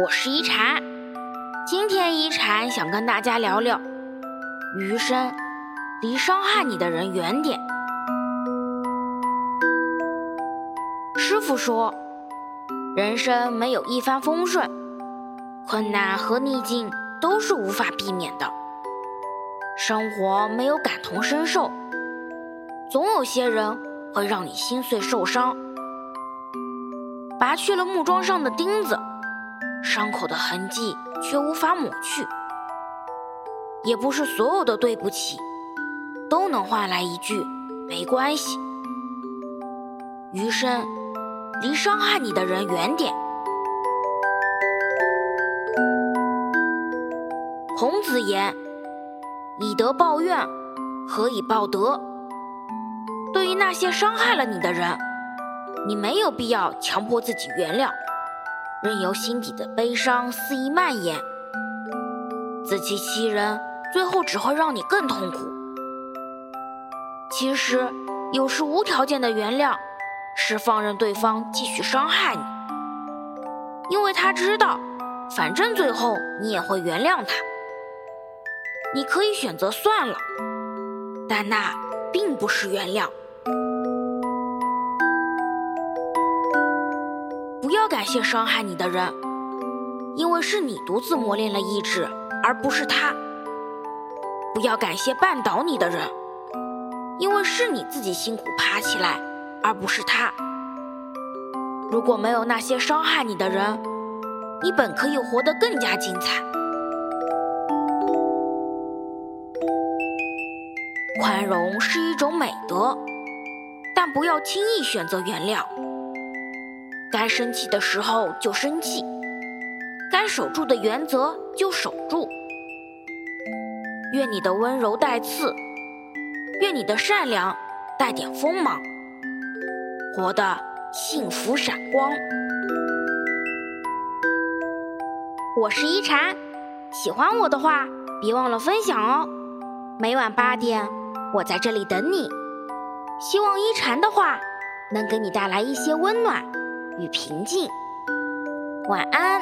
我是一禅。今天一禅想跟大家聊聊，余生离伤害你的人远点。师傅说，人生没有一帆风顺，困难和逆境都是无法避免的。生活没有感同身受，总有些人会让你心碎受伤。拔去了木桩上的钉子，伤口的痕迹却无法抹去。也不是所有的对不起，都能换来一句没关系。余生，离伤害你的人远点。孔子言：“以德报怨，何以报德？”对于那些伤害了你的人。你没有必要强迫自己原谅，任由心底的悲伤肆意蔓延，自欺欺人，最后只会让你更痛苦。其实，有时无条件的原谅，是放任对方继续伤害你，因为他知道，反正最后你也会原谅他。你可以选择算了，但那并不是原谅。感谢伤害你的人，因为是你独自磨练了意志，而不是他。不要感谢绊倒你的人，因为是你自己辛苦爬起来，而不是他。如果没有那些伤害你的人，你本可以活得更加精彩。宽容是一种美德，但不要轻易选择原谅。该生气的时候就生气，该守住的原则就守住。愿你的温柔带刺，愿你的善良带点锋芒，活得幸福闪光。我是一禅，喜欢我的话别忘了分享哦。每晚八点，我在这里等你。希望一禅的话能给你带来一些温暖。与平静，晚安。